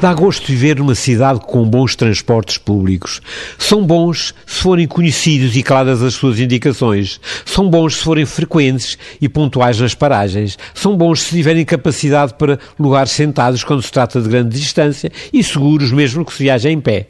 Dá gosto de viver numa cidade com bons transportes públicos. São bons se forem conhecidos e claras as suas indicações. São bons se forem frequentes e pontuais nas paragens. São bons se tiverem capacidade para lugares sentados quando se trata de grande distância e seguros mesmo que se viaje em pé.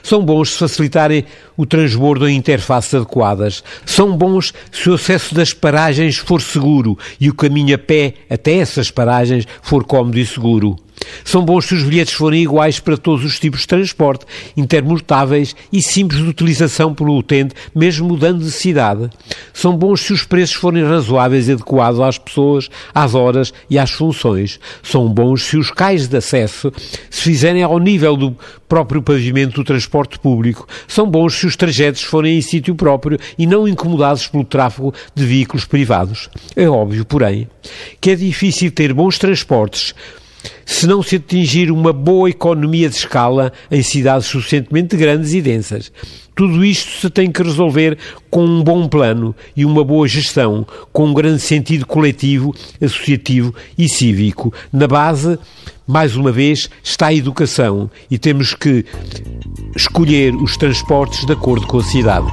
São bons se facilitarem o transbordo em interfaces adequadas. São bons se o acesso das paragens for seguro e o caminho a pé até essas paragens for cómodo e seguro. São bons se os bilhetes forem iguais para todos os tipos de transporte, intermutáveis e simples de utilização pelo utente, mesmo mudando de cidade. São bons se os preços forem razoáveis e adequados às pessoas, às horas e às funções. São bons se os cais de acesso se fizerem ao nível do próprio pavimento do transporte público. São bons se os trajetos forem em sítio próprio e não incomodados pelo tráfego de veículos privados. É óbvio, porém, que é difícil ter bons transportes se não se atingir uma boa economia de escala em cidades suficientemente grandes e densas. Tudo isto se tem que resolver com um bom plano e uma boa gestão, com um grande sentido coletivo, associativo e cívico. Na base, mais uma vez, está a educação e temos que escolher os transportes de acordo com a cidade.